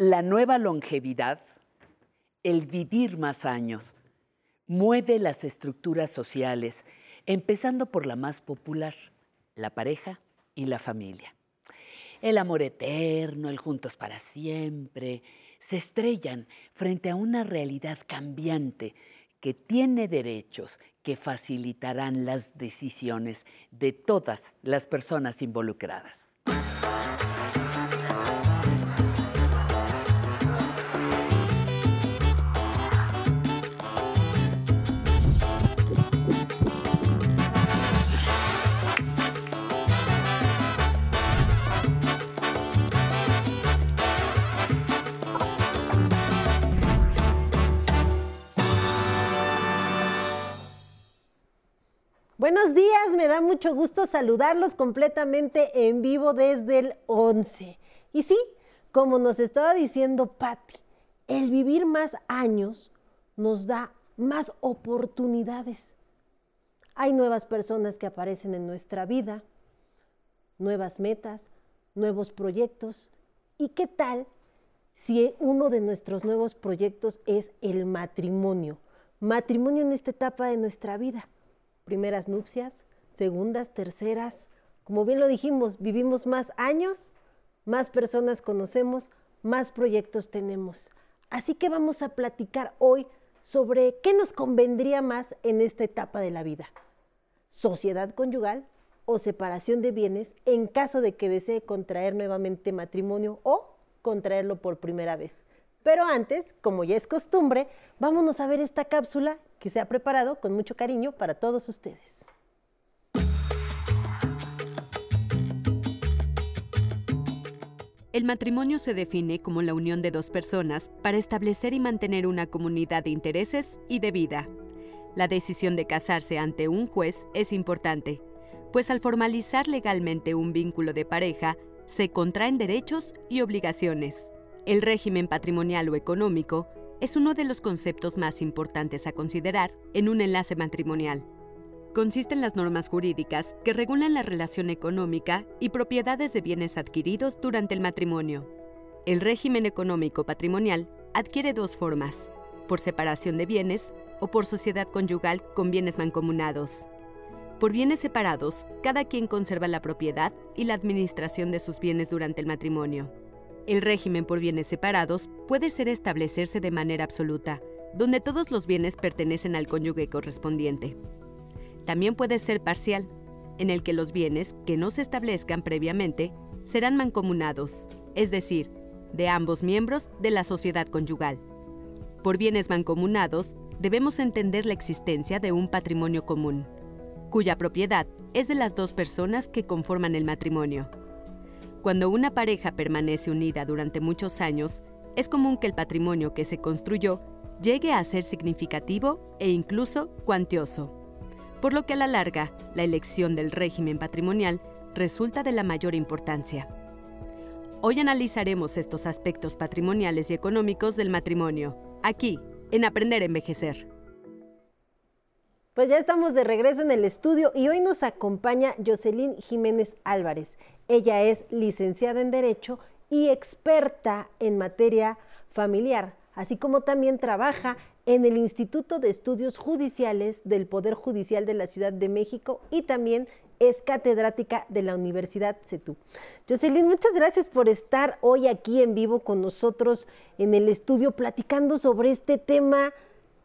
La nueva longevidad, el vivir más años, mueve las estructuras sociales, empezando por la más popular, la pareja y la familia. El amor eterno, el juntos para siempre, se estrellan frente a una realidad cambiante que tiene derechos que facilitarán las decisiones de todas las personas involucradas. Buenos días, me da mucho gusto saludarlos completamente en vivo desde el 11. Y sí, como nos estaba diciendo Patti, el vivir más años nos da más oportunidades. Hay nuevas personas que aparecen en nuestra vida, nuevas metas, nuevos proyectos. ¿Y qué tal si uno de nuestros nuevos proyectos es el matrimonio? Matrimonio en esta etapa de nuestra vida primeras nupcias, segundas, terceras. Como bien lo dijimos, vivimos más años, más personas conocemos, más proyectos tenemos. Así que vamos a platicar hoy sobre qué nos convendría más en esta etapa de la vida. Sociedad conyugal o separación de bienes en caso de que desee contraer nuevamente matrimonio o contraerlo por primera vez. Pero antes, como ya es costumbre, vámonos a ver esta cápsula que se ha preparado con mucho cariño para todos ustedes. El matrimonio se define como la unión de dos personas para establecer y mantener una comunidad de intereses y de vida. La decisión de casarse ante un juez es importante, pues al formalizar legalmente un vínculo de pareja, se contraen derechos y obligaciones. El régimen patrimonial o económico es uno de los conceptos más importantes a considerar en un enlace matrimonial. Consiste en las normas jurídicas que regulan la relación económica y propiedades de bienes adquiridos durante el matrimonio. El régimen económico patrimonial adquiere dos formas, por separación de bienes o por sociedad conyugal con bienes mancomunados. Por bienes separados, cada quien conserva la propiedad y la administración de sus bienes durante el matrimonio. El régimen por bienes separados puede ser establecerse de manera absoluta, donde todos los bienes pertenecen al cónyuge correspondiente. También puede ser parcial, en el que los bienes que no se establezcan previamente serán mancomunados, es decir, de ambos miembros de la sociedad conyugal. Por bienes mancomunados, debemos entender la existencia de un patrimonio común, cuya propiedad es de las dos personas que conforman el matrimonio. Cuando una pareja permanece unida durante muchos años, es común que el patrimonio que se construyó llegue a ser significativo e incluso cuantioso. Por lo que a la larga, la elección del régimen patrimonial resulta de la mayor importancia. Hoy analizaremos estos aspectos patrimoniales y económicos del matrimonio, aquí, en Aprender a Envejecer. Pues ya estamos de regreso en el estudio y hoy nos acompaña Jocelyn Jiménez Álvarez. Ella es licenciada en Derecho y experta en materia familiar, así como también trabaja en el Instituto de Estudios Judiciales del Poder Judicial de la Ciudad de México y también es catedrática de la Universidad CETU. Jocelyn, muchas gracias por estar hoy aquí en vivo con nosotros en el estudio platicando sobre este tema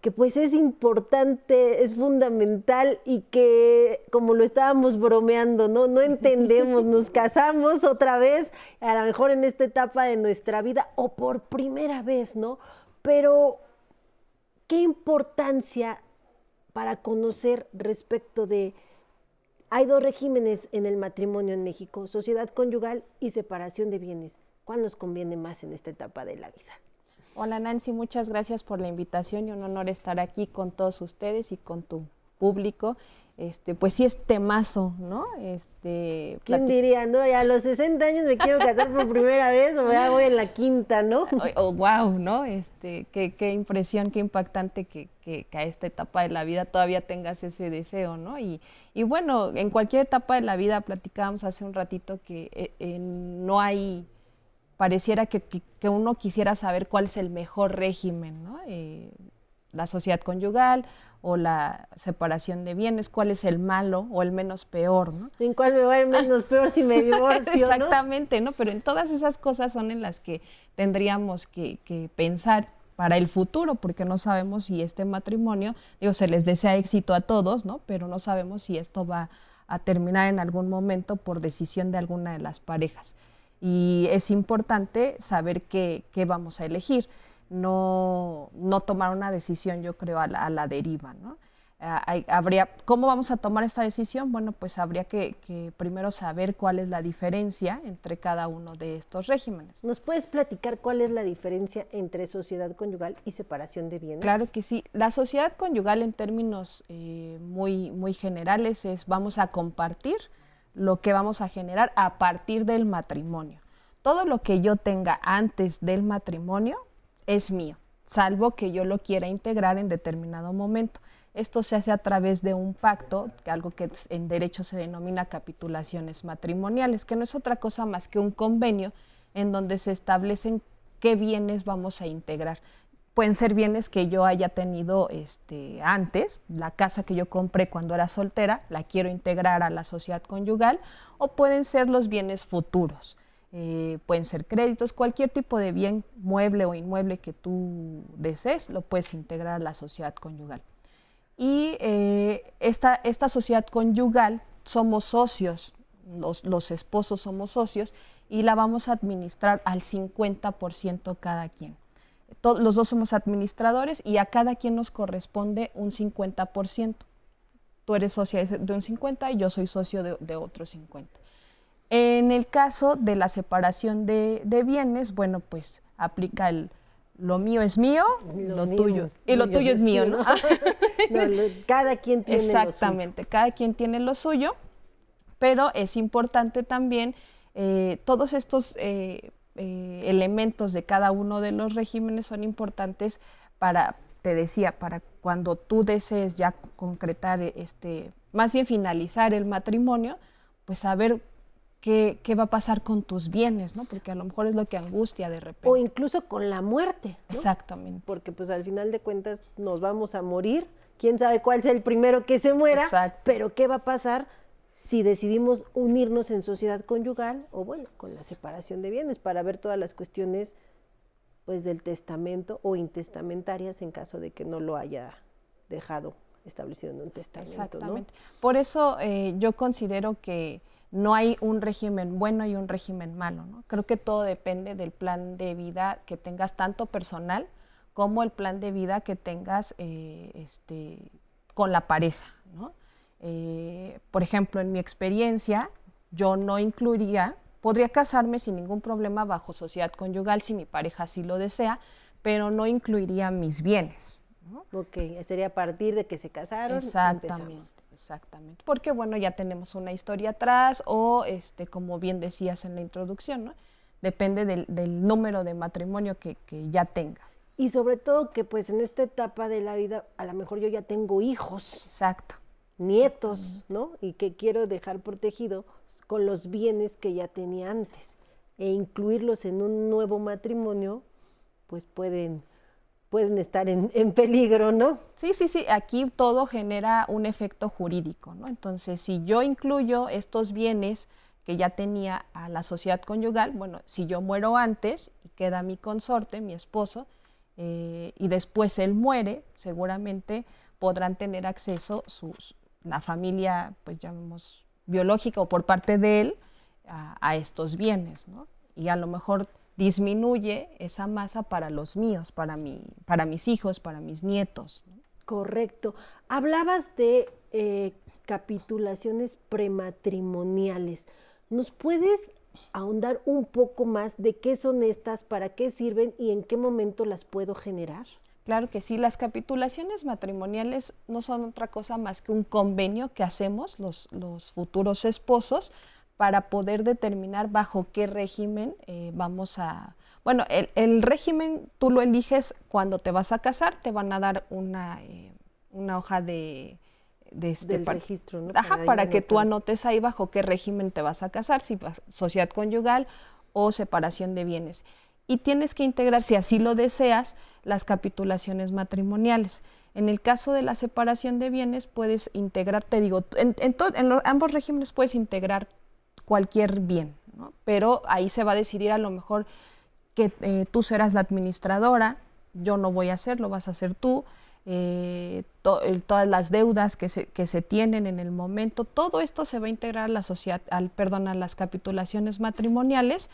que pues es importante, es fundamental y que como lo estábamos bromeando, ¿no? No entendemos, nos casamos otra vez, a lo mejor en esta etapa de nuestra vida o por primera vez, ¿no? Pero, ¿qué importancia para conocer respecto de... Hay dos regímenes en el matrimonio en México, sociedad conyugal y separación de bienes. ¿Cuál nos conviene más en esta etapa de la vida? Hola Nancy, muchas gracias por la invitación y un honor estar aquí con todos ustedes y con tu público. Este, pues sí es temazo, ¿no? Este, ¿Quién diría, no? Ya a los 60 años me quiero casar por primera vez o ya voy en la quinta, ¿no? Oh, wow, ¿no? Este, qué, qué impresión, qué impactante que, que, a esta etapa de la vida todavía tengas ese deseo, ¿no? Y, y bueno, en cualquier etapa de la vida platicábamos hace un ratito que eh, no hay pareciera que, uno quisiera saber cuál es el mejor régimen, ¿no? Eh, la sociedad conyugal o la separación de bienes, cuál es el malo o el menos peor, ¿no? ¿En cuál me va ir menos peor si me divorcio? Exactamente, ¿no? Pero en todas esas cosas son en las que tendríamos que, que pensar para el futuro, porque no sabemos si este matrimonio, digo, se les desea éxito a todos, ¿no? Pero no sabemos si esto va a terminar en algún momento por decisión de alguna de las parejas. Y es importante saber qué, qué vamos a elegir, no, no, tomar una decisión, yo creo, a la, a la deriva, ¿no? Ah, habría, ¿Cómo vamos a tomar esta decisión? Bueno, pues habría que, primero saber cuál es la diferencia entre cada uno de estos regímenes. ¿Nos puedes platicar cuál es la diferencia entre sociedad conyugal y separación de bienes? Claro que sí. La sociedad conyugal en términos eh, muy, muy generales es vamos a compartir lo que vamos a generar a partir del matrimonio. Todo lo que yo tenga antes del matrimonio es mío, salvo que yo lo quiera integrar en determinado momento. Esto se hace a través de un pacto, algo que en derecho se denomina capitulaciones matrimoniales, que no es otra cosa más que un convenio en donde se establecen qué bienes vamos a integrar. Pueden ser bienes que yo haya tenido este, antes, la casa que yo compré cuando era soltera, la quiero integrar a la sociedad conyugal, o pueden ser los bienes futuros. Eh, pueden ser créditos, cualquier tipo de bien mueble o inmueble que tú desees, lo puedes integrar a la sociedad conyugal y eh, esta, esta, sociedad conyugal somos socios, los, esposos somos socios y la vamos a administrar al 50% cada quien. Los dos somos administradores y a cada quien nos corresponde un 50%. Tú eres socia de un 50 y yo soy socio de, otro 50. En el caso de la separación de, de bienes, bueno, pues aplica el, lo mío es mío, lo, tuyo. Y lo tuyo es mío, ¿no? cada quien tiene Exactamente, lo suyo. cada quien tiene lo suyo, pero es importante también eh, todos estos eh, eh, elementos de cada uno de los regímenes son importantes para, te decía, para cuando tú desees ya concretar este, más bien finalizar el matrimonio, pues saber qué, va a pasar con tus bienes, ¿no? Porque a lo mejor es lo que angustia de repente. O incluso con la muerte. Exactamente. Porque pues al final de cuentas nos vamos a morir, quién sabe cuál sea el primero que se muera, pero qué va a pasar si decidimos unirnos en sociedad conyugal o bueno, con la separación de bienes para ver todas las cuestiones pues del testamento o intestamentarias en caso de que no lo haya dejado establecido en un testamento. Exactamente. Por eso eh, yo considero que no hay un régimen bueno y un régimen malo. Creo que todo depende del plan de vida que tengas tanto personal como el plan de vida que tengas eh, este, con la pareja. Eh, por ejemplo, en mi experiencia, yo no incluiría, podría casarme sin ningún problema bajo sociedad conyugal si mi pareja así lo desea, pero no incluiría mis bienes. Ok, sería a partir de que se casaron. Exactamente. Exactamente, porque bueno, ya tenemos una historia atrás o, este, como bien decías en la introducción, ¿no? depende del, número de matrimonio que, ya tenga. Y sobre todo que pues en esta etapa de la vida a lo mejor yo ya tengo hijos. Exacto. Nietos, ¿no? Y que quiero dejar protegido con los bienes que ya tenía antes. E incluirlos en un nuevo matrimonio, pues pueden pueden estar en, peligro, ¿no? Sí, sí, sí, aquí todo genera un efecto jurídico, ¿no? Entonces, si yo incluyo estos bienes que ya tenía a la sociedad conyugal, bueno, si yo muero antes y queda mi consorte, mi esposo, eh, y después él muere, seguramente podrán tener acceso sus, la familia, pues llamemos biológica o por parte de él, a, a estos bienes, ¿no? Y a lo mejor disminuye esa masa para los míos, para, mi, para mis hijos, para mis nietos. Correcto. Hablabas de eh, capitulaciones prematrimoniales. ¿Nos puedes ahondar un poco más de qué son estas, para qué sirven y en qué momento las puedo generar? Claro que sí, las capitulaciones matrimoniales no son otra cosa más que un convenio que hacemos los, los futuros esposos para poder determinar bajo qué régimen eh, vamos a... Bueno, el, régimen tú lo eliges cuando te vas a casar, te van a dar una, eh, una hoja de... de este, registro, ¿no? Ajá, para, que tú anotes ahí bajo qué régimen te vas a casar, si vas sociedad conyugal o separación de bienes. Y tienes que integrar, si así lo deseas, las capitulaciones matrimoniales. En el caso de la separación de bienes, puedes integrar, te digo, en, ambos regímenes puedes integrar cualquier bien, pero ahí se va a decidir a lo mejor que eh, tú serás la administradora, yo no voy a hacerlo, vas a hacer tú, eh, todas las deudas que se, que se, tienen en el momento, todo esto se va a integrar a la sociedad, al, perdón, a las capitulaciones matrimoniales,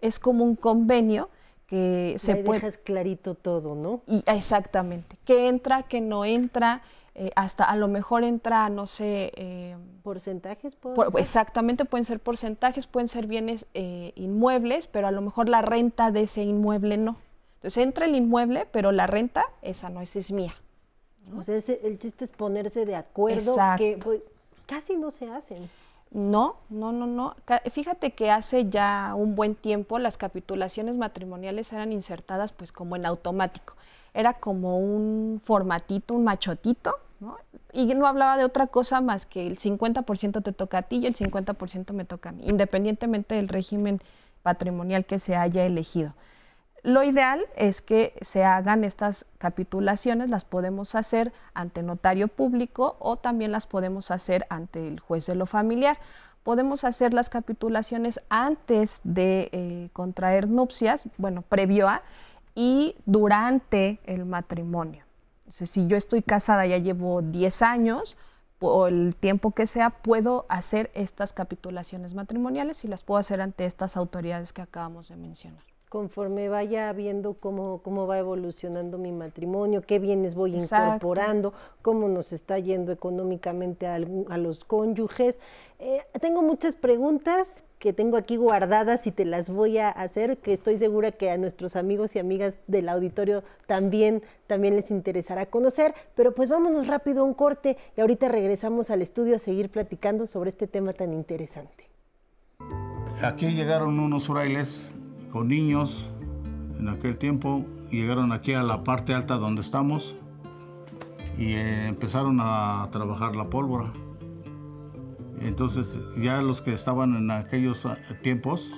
es como un convenio que se puede... dejas clarito todo, ¿no? Y, exactamente, que entra, que no entra, eh, hasta a lo mejor entra, no sé... Eh, ¿Porcentajes? exactamente, pueden ser porcentajes, pueden ser bienes eh, inmuebles, pero a lo mejor la renta de ese inmueble no. Entonces entra el inmueble, pero la renta, esa no, esa es mía. O sea, el chiste es ponerse de acuerdo, que pues, casi no se hacen. No, no, no, no. Fíjate que hace ya un buen tiempo las capitulaciones matrimoniales eran insertadas pues como en automático. Era como un formatito, un machotito, ¿no? Y no hablaba de otra cosa más que el 50% te toca a ti y el 50% me toca a mí, independientemente del régimen patrimonial que se haya elegido. Lo ideal es que se hagan estas capitulaciones, las podemos hacer ante notario público o también las podemos hacer ante el juez de lo familiar. Podemos hacer las capitulaciones antes de eh, contraer nupcias, bueno, previo a, y durante el matrimonio. si yo estoy casada, ya llevo 10 años, o el tiempo que sea, puedo hacer estas capitulaciones matrimoniales y las puedo hacer ante estas autoridades que acabamos de mencionar conforme vaya viendo cómo, cómo va evolucionando mi matrimonio, qué bienes voy incorporando, cómo nos está yendo económicamente a, los cónyuges. Eh, tengo muchas preguntas que tengo aquí guardadas y te las voy a hacer, que estoy segura que a nuestros amigos y amigas del auditorio también, también les interesará conocer, pero pues vámonos rápido a un corte y ahorita regresamos al estudio a seguir platicando sobre este tema tan interesante. Aquí llegaron unos frailes con niños en aquel tiempo. Llegaron aquí a la parte alta donde estamos y eh, empezaron a trabajar la pólvora. Entonces ya los que estaban en aquellos eh, tiempos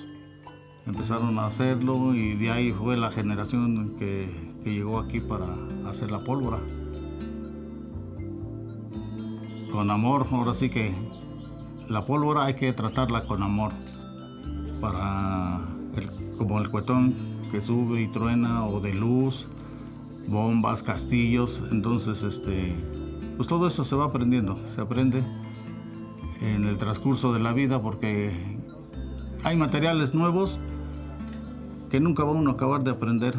empezaron a hacerlo y de ahí fue la generación que, que llegó aquí para hacer la pólvora. Con amor, ahora sí que la pólvora hay que tratarla con amor para como el cuetón que sube y truena o de luz, bombas, castillos, entonces este, pues todo eso se va aprendiendo, se aprende en el transcurso de la vida porque hay materiales nuevos que nunca va uno a acabar de aprender.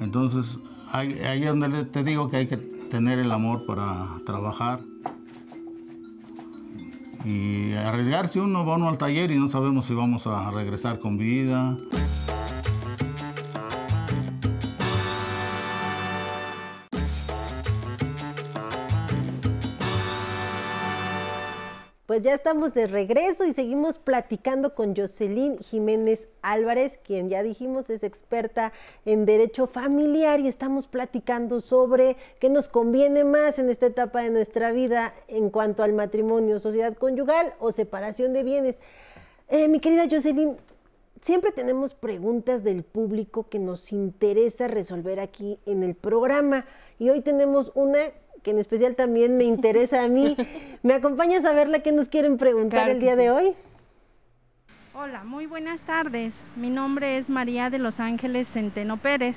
Entonces, ahí es donde te digo que hay que tener el amor para trabajar y arriesgarse uno va uno al taller y no sabemos si vamos a regresar con vida. Ya estamos de regreso y seguimos platicando con Jocelyn Jiménez Álvarez, quien ya dijimos es experta en derecho familiar y estamos platicando sobre qué nos conviene más en esta etapa de nuestra vida en cuanto al matrimonio, sociedad conyugal o separación de bienes. Eh, mi querida Jocelyn, siempre tenemos preguntas del público que nos interesa resolver aquí en el programa y hoy tenemos una que en especial también me interesa a mí. ¿Me acompañas a verla qué nos quieren preguntar el día de hoy? Hola, muy buenas tardes. Mi nombre es María de Los Ángeles Centeno Pérez.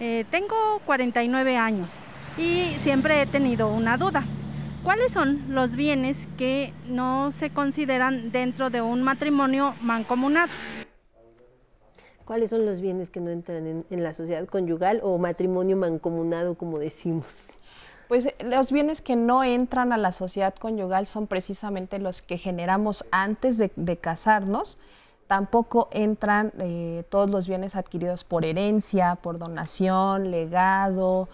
Eh, tengo 49 años y siempre he tenido una duda. ¿Cuáles son los bienes que no se consideran dentro de un matrimonio mancomunado? ¿Cuáles son los bienes que no entran en la sociedad conyugal o matrimonio mancomunado, como decimos? Pues eh, los bienes que no entran a la sociedad conyugal son precisamente los que generamos antes de, casarnos. Tampoco entran eh, todos los bienes adquiridos por herencia, por donación, legado,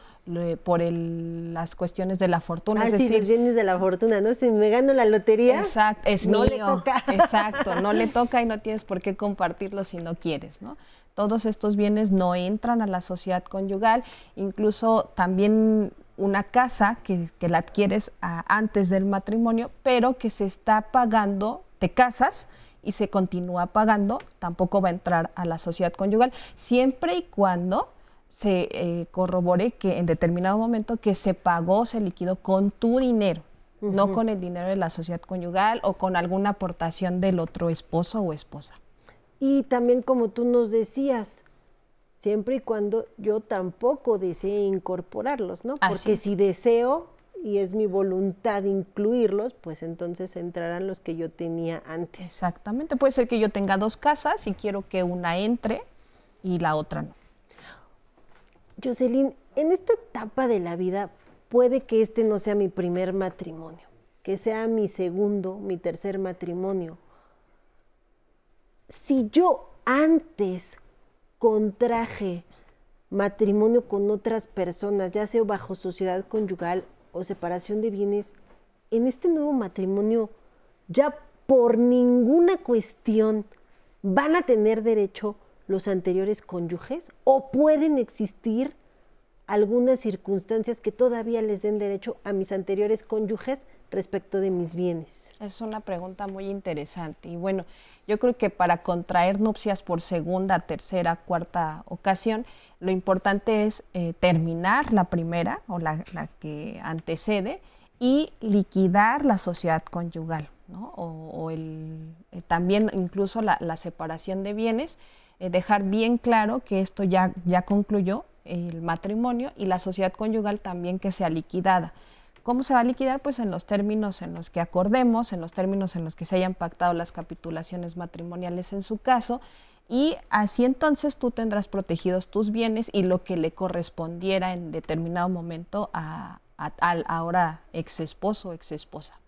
por las cuestiones de la fortuna. Ah, es sí, los bienes de la fortuna, ¿no? Si me gano la lotería, exacto, es no le toca. Exacto, no le toca y no tienes por qué compartirlo si no quieres, ¿no? Todos estos bienes no entran a la sociedad conyugal, incluso también una casa que, la adquieres antes del matrimonio, pero que se está pagando, te casas y se continúa pagando, tampoco va a entrar a la sociedad conyugal, siempre y cuando se eh, corrobore que en determinado momento que se pagó, se liquidó con tu dinero, no con el dinero de la sociedad conyugal o con alguna aportación del otro esposo o esposa. Y también como tú nos decías, siempre y cuando yo tampoco desee incorporarlos, ¿no? Porque si deseo y es mi voluntad incluirlos, pues entonces entrarán los que yo tenía antes. Exactamente, puede ser que yo tenga dos casas y quiero que una entre y la otra no. Jocelyn, en esta etapa de la vida puede que este no sea mi primer matrimonio, que sea mi segundo, mi tercer matrimonio. Si yo antes contraje matrimonio con otras personas, ya sea bajo sociedad conyugal o separación de bienes, en este nuevo matrimonio ya por ninguna cuestión van a tener derecho los anteriores cónyuges o pueden existir algunas circunstancias que todavía les den derecho a mis anteriores cónyuges respecto de mis bienes? Es una pregunta muy interesante y bueno, yo creo que para contraer nupcias por segunda, tercera, cuarta ocasión, lo importante es eh, terminar la primera o la, que antecede y liquidar la sociedad conyugal, ¿no? o, el, eh, también incluso la, separación de bienes, eh, dejar bien claro que esto ya, ya concluyó el matrimonio y la sociedad conyugal también que sea liquidada. ¿Cómo se va a liquidar? Pues en los términos en los que acordemos, en los términos en los que se hayan pactado las capitulaciones matrimoniales en su caso, y así entonces tú tendrás protegidos tus bienes y lo que le correspondiera en determinado momento a, al ahora ex esposo o ex esposa.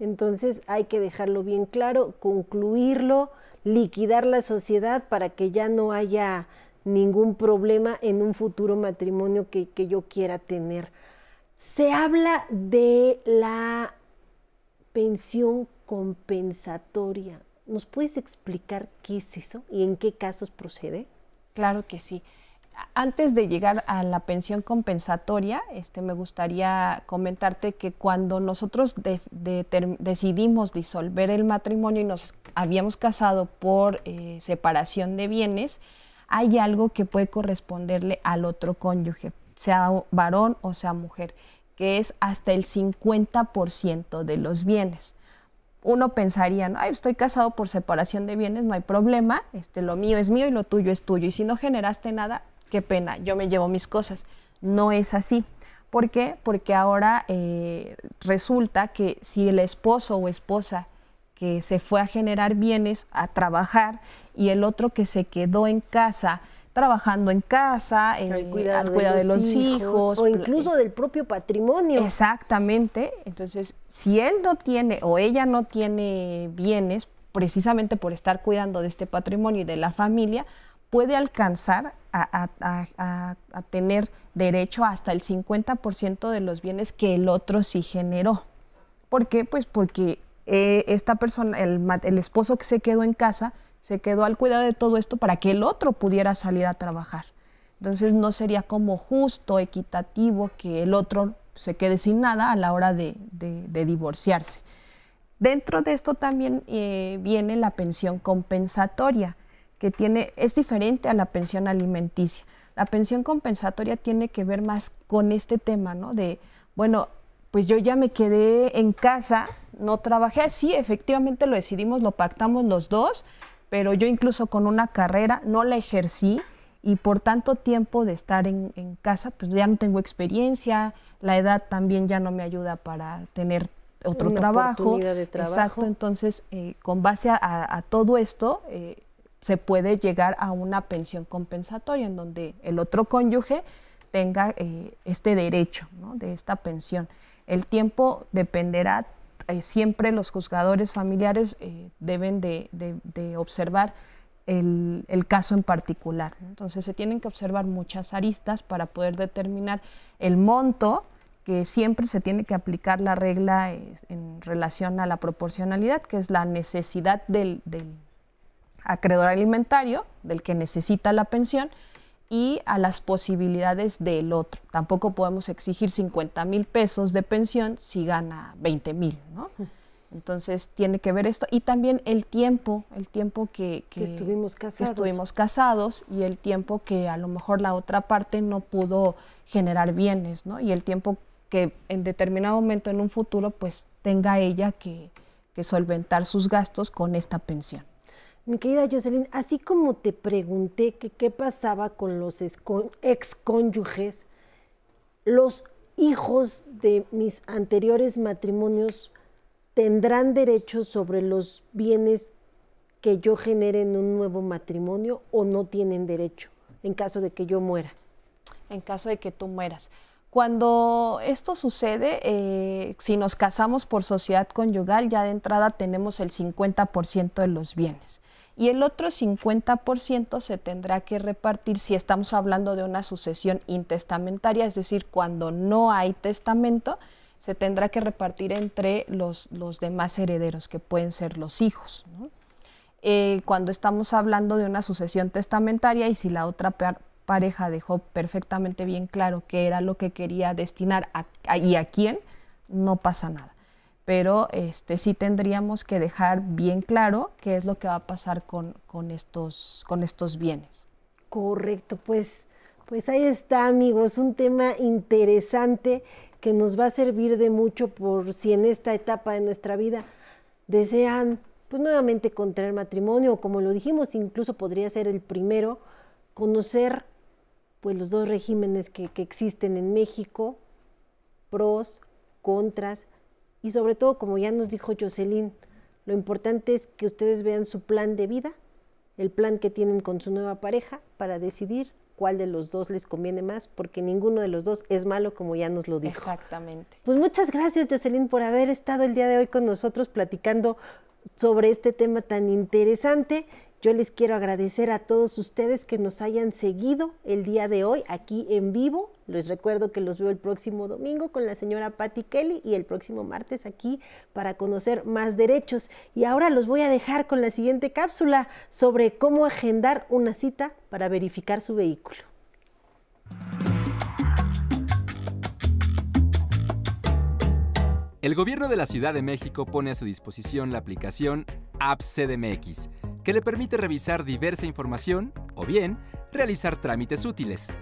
Entonces hay que dejarlo bien claro, concluirlo, liquidar la sociedad para que ya no haya ningún problema en un futuro matrimonio que, que yo quiera tener. Se habla de la pensión compensatoria. ¿Nos puedes explicar qué es eso y en qué casos procede? Claro que sí. Antes de llegar a la pensión compensatoria, este, me gustaría comentarte que cuando nosotros decidimos disolver el matrimonio y nos habíamos casado por eh, separación de bienes, hay algo que puede corresponderle al otro cónyuge, sea varón o sea mujer, que es hasta el 50% de los bienes. Uno pensaría, ¿no? estoy casado por separación de bienes, no hay problema, este, lo mío es mío y lo tuyo es tuyo. Y si no generaste nada, qué pena, yo me llevo mis cosas. No es así. ¿Por qué? Porque ahora eh, resulta que si el esposo o esposa que se fue a generar bienes, a trabajar, y el otro que se quedó en casa, trabajando en casa, al eh, cuidado, de, los hijos, o incluso del propio patrimonio. Exactamente. Entonces, si él no tiene o ella no tiene bienes, precisamente por estar cuidando de este patrimonio y de la familia, puede alcanzar a, a tener derecho hasta el 50% de los bienes que el otro sí generó. ¿Por qué? Pues porque eh, esta persona, el, el esposo que se quedó en casa, se quedó al cuidado de todo esto para que el otro pudiera salir a trabajar. Entonces no sería como justo, equitativo que el otro se quede sin nada a la hora de, divorciarse. Dentro de esto también eh, viene la pensión compensatoria, que tiene, es diferente a la pensión alimenticia. La pensión compensatoria tiene que ver más con este tema, ¿no? De, bueno, pues yo ya me quedé en casa, no trabajé así, efectivamente lo decidimos, lo pactamos los dos, pero yo incluso con una carrera no la ejercí y por tanto tiempo de estar en, casa, pues ya no tengo experiencia, la edad también ya no me ayuda para tener otro trabajo. De trabajo. Exacto, entonces eh, con base a, todo esto eh, se puede llegar a una pensión compensatoria en donde el otro cónyuge tenga eh, este derecho de esta pensión. El tiempo dependerá, eh, siempre los juzgadores familiares eh, deben de, observar el, caso en particular. Entonces se tienen que observar muchas aristas para poder determinar el monto que siempre se tiene que aplicar la regla en relación a la proporcionalidad, que es la necesidad del acreedor alimentario, del que necesita la pensión, y a las posibilidades del otro. Tampoco podemos exigir 50 mil pesos de pensión si gana 20 mil, ¿no? Entonces tiene que ver esto y también el tiempo, el tiempo que, que, estuvimos casados. estuvimos casados y el tiempo que a lo mejor la otra parte no pudo generar bienes, ¿no? Y el tiempo que en determinado momento en un futuro pues tenga ella que, que solventar sus gastos con esta pensión. Mi querida Jocelyn, así como te pregunté que qué pasaba con los excónyuges, los hijos de mis anteriores matrimonios tendrán derecho sobre los bienes que yo genere en un nuevo matrimonio o no tienen derecho en caso de que yo muera. En caso de que tú mueras. Cuando esto sucede, eh, si nos casamos por sociedad conyugal, ya de entrada tenemos el 50% de los bienes. Y el otro 50% se tendrá que repartir si estamos hablando de una sucesión intestamentaria, es decir, cuando no hay testamento, se tendrá que repartir entre los, los demás herederos, que pueden ser los hijos. Eh, cuando estamos hablando de una sucesión testamentaria y si la otra pareja dejó perfectamente bien claro qué era lo que quería destinar y a quién, no pasa nada. Pero este, sí tendríamos que dejar bien claro qué es lo que va a pasar con, estos, con estos bienes. Correcto, pues, pues ahí está amigos, un tema interesante que nos va a servir de mucho por si en esta etapa de nuestra vida desean pues nuevamente contraer matrimonio como lo dijimos, incluso podría ser el primero, conocer pues los dos regímenes que, existen en México, pros, contras, y sobre todo, como ya nos dijo Jocelyn, lo importante es que ustedes vean su plan de vida, el plan que tienen con su nueva pareja para decidir cuál de los dos les conviene más, porque ninguno de los dos es malo, como ya nos lo dijo. Exactamente. Pues muchas gracias, Jocelyn, por haber estado el día de hoy con nosotros platicando sobre este tema tan interesante. Yo les quiero agradecer a todos ustedes que nos hayan seguido el día de hoy aquí en vivo. Les recuerdo que los veo el próximo domingo con la señora Patty Kelly y el próximo martes aquí para conocer más derechos. Y ahora los voy a dejar con la siguiente cápsula sobre cómo agendar una cita para verificar su vehículo. El gobierno de la Ciudad de México pone a su disposición la aplicación Apps CDMX, que le permite revisar diversa información o bien realizar trámites útiles.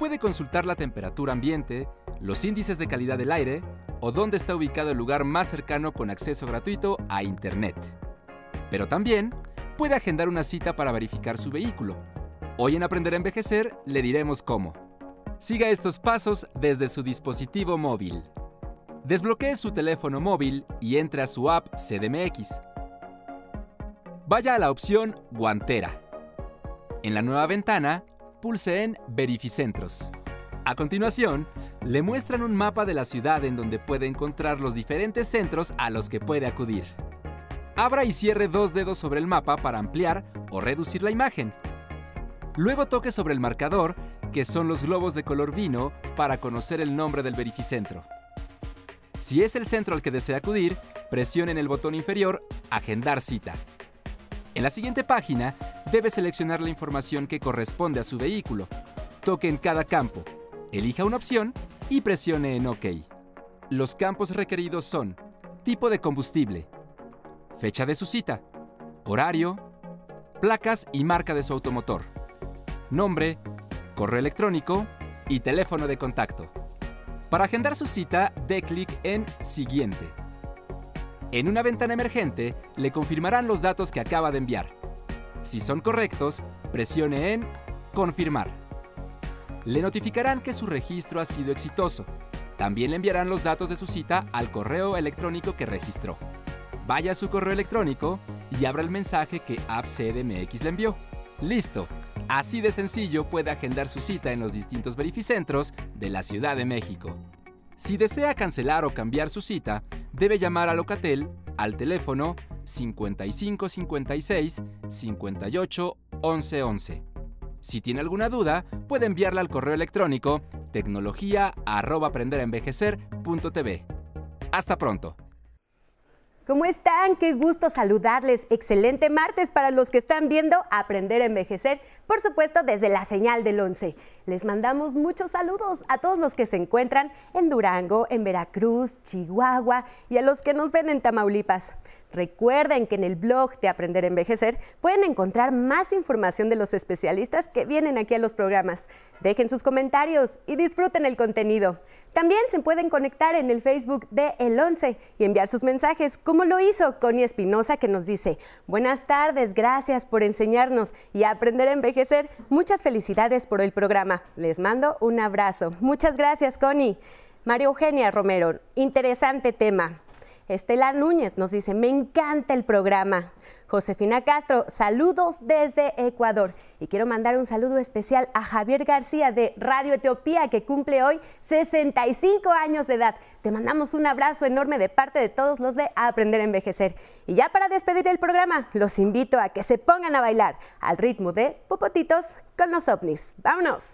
Puede consultar la temperatura ambiente, los índices de calidad del aire o dónde está ubicado el lugar más cercano con acceso gratuito a Internet. Pero también puede agendar una cita para verificar su vehículo. Hoy en Aprender a Envejecer le diremos cómo. Siga estos pasos desde su dispositivo móvil. Desbloquee su teléfono móvil y entre a su app CDMX. Vaya a la opción Guantera. En la nueva ventana, pulse en Verificentros. A continuación, le muestran un mapa de la ciudad en donde puede encontrar los diferentes centros a los que puede acudir. Abra y cierre dos dedos sobre el mapa para ampliar o reducir la imagen. Luego toque sobre el marcador, que son los globos de color vino, para conocer el nombre del verificentro. Si es el centro al que desea acudir, presione en el botón inferior Agendar cita. En la siguiente página, debe seleccionar la información que corresponde a su vehículo. Toque en cada campo, elija una opción y presione en OK. Los campos requeridos son tipo de combustible, fecha de su cita, horario, placas y marca de su automotor, nombre, correo electrónico y teléfono de contacto. Para agendar su cita, dé clic en Siguiente. En una ventana emergente, le confirmarán los datos que acaba de enviar. Si son correctos, presione en Confirmar. Le notificarán que su registro ha sido exitoso. También le enviarán los datos de su cita al correo electrónico que registró. Vaya a su correo electrónico y abra el mensaje que AppCDMX le envió. ¡Listo! Así de sencillo puede agendar su cita en los distintos verificentros de la Ciudad de México. Si desea cancelar o cambiar su cita, debe llamar a Locatel al teléfono 5556 58 11 11. Si tiene alguna duda, puede enviarla al correo electrónico tecnología@aprenderenvejecer.tv. Hasta pronto. ¿Cómo están? Qué gusto saludarles. Excelente martes para los que están viendo Aprender a Envejecer, por supuesto desde la señal del 11. Les mandamos muchos saludos a todos los que se encuentran en Durango, en Veracruz, Chihuahua y a los que nos ven en Tamaulipas. Recuerden que en el blog de Aprender a Envejecer pueden encontrar más información de los especialistas que vienen aquí a los programas. Dejen sus comentarios y disfruten el contenido. También se pueden conectar en el Facebook de El 11 y enviar sus mensajes, como lo hizo Connie Espinosa, que nos dice: Buenas tardes, gracias por enseñarnos y aprender a envejecer. Muchas felicidades por el programa. Les mando un abrazo. Muchas gracias, Connie. María Eugenia Romero, interesante tema. Estela Núñez nos dice, me encanta el programa. Josefina Castro, saludos desde Ecuador. Y quiero mandar un saludo especial a Javier García de Radio Etiopía, que cumple hoy 65 años de edad. Te mandamos un abrazo enorme de parte de todos los de Aprender a Envejecer. Y ya para despedir el programa, los invito a que se pongan a bailar al ritmo de Popotitos con los ovnis. ¡Vámonos!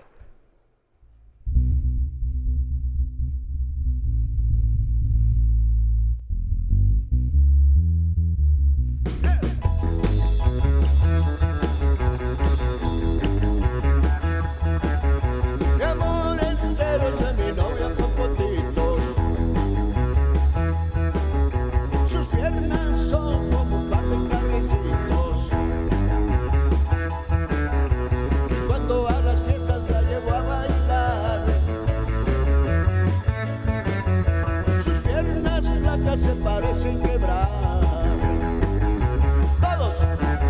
se parecen quebrar. Todos.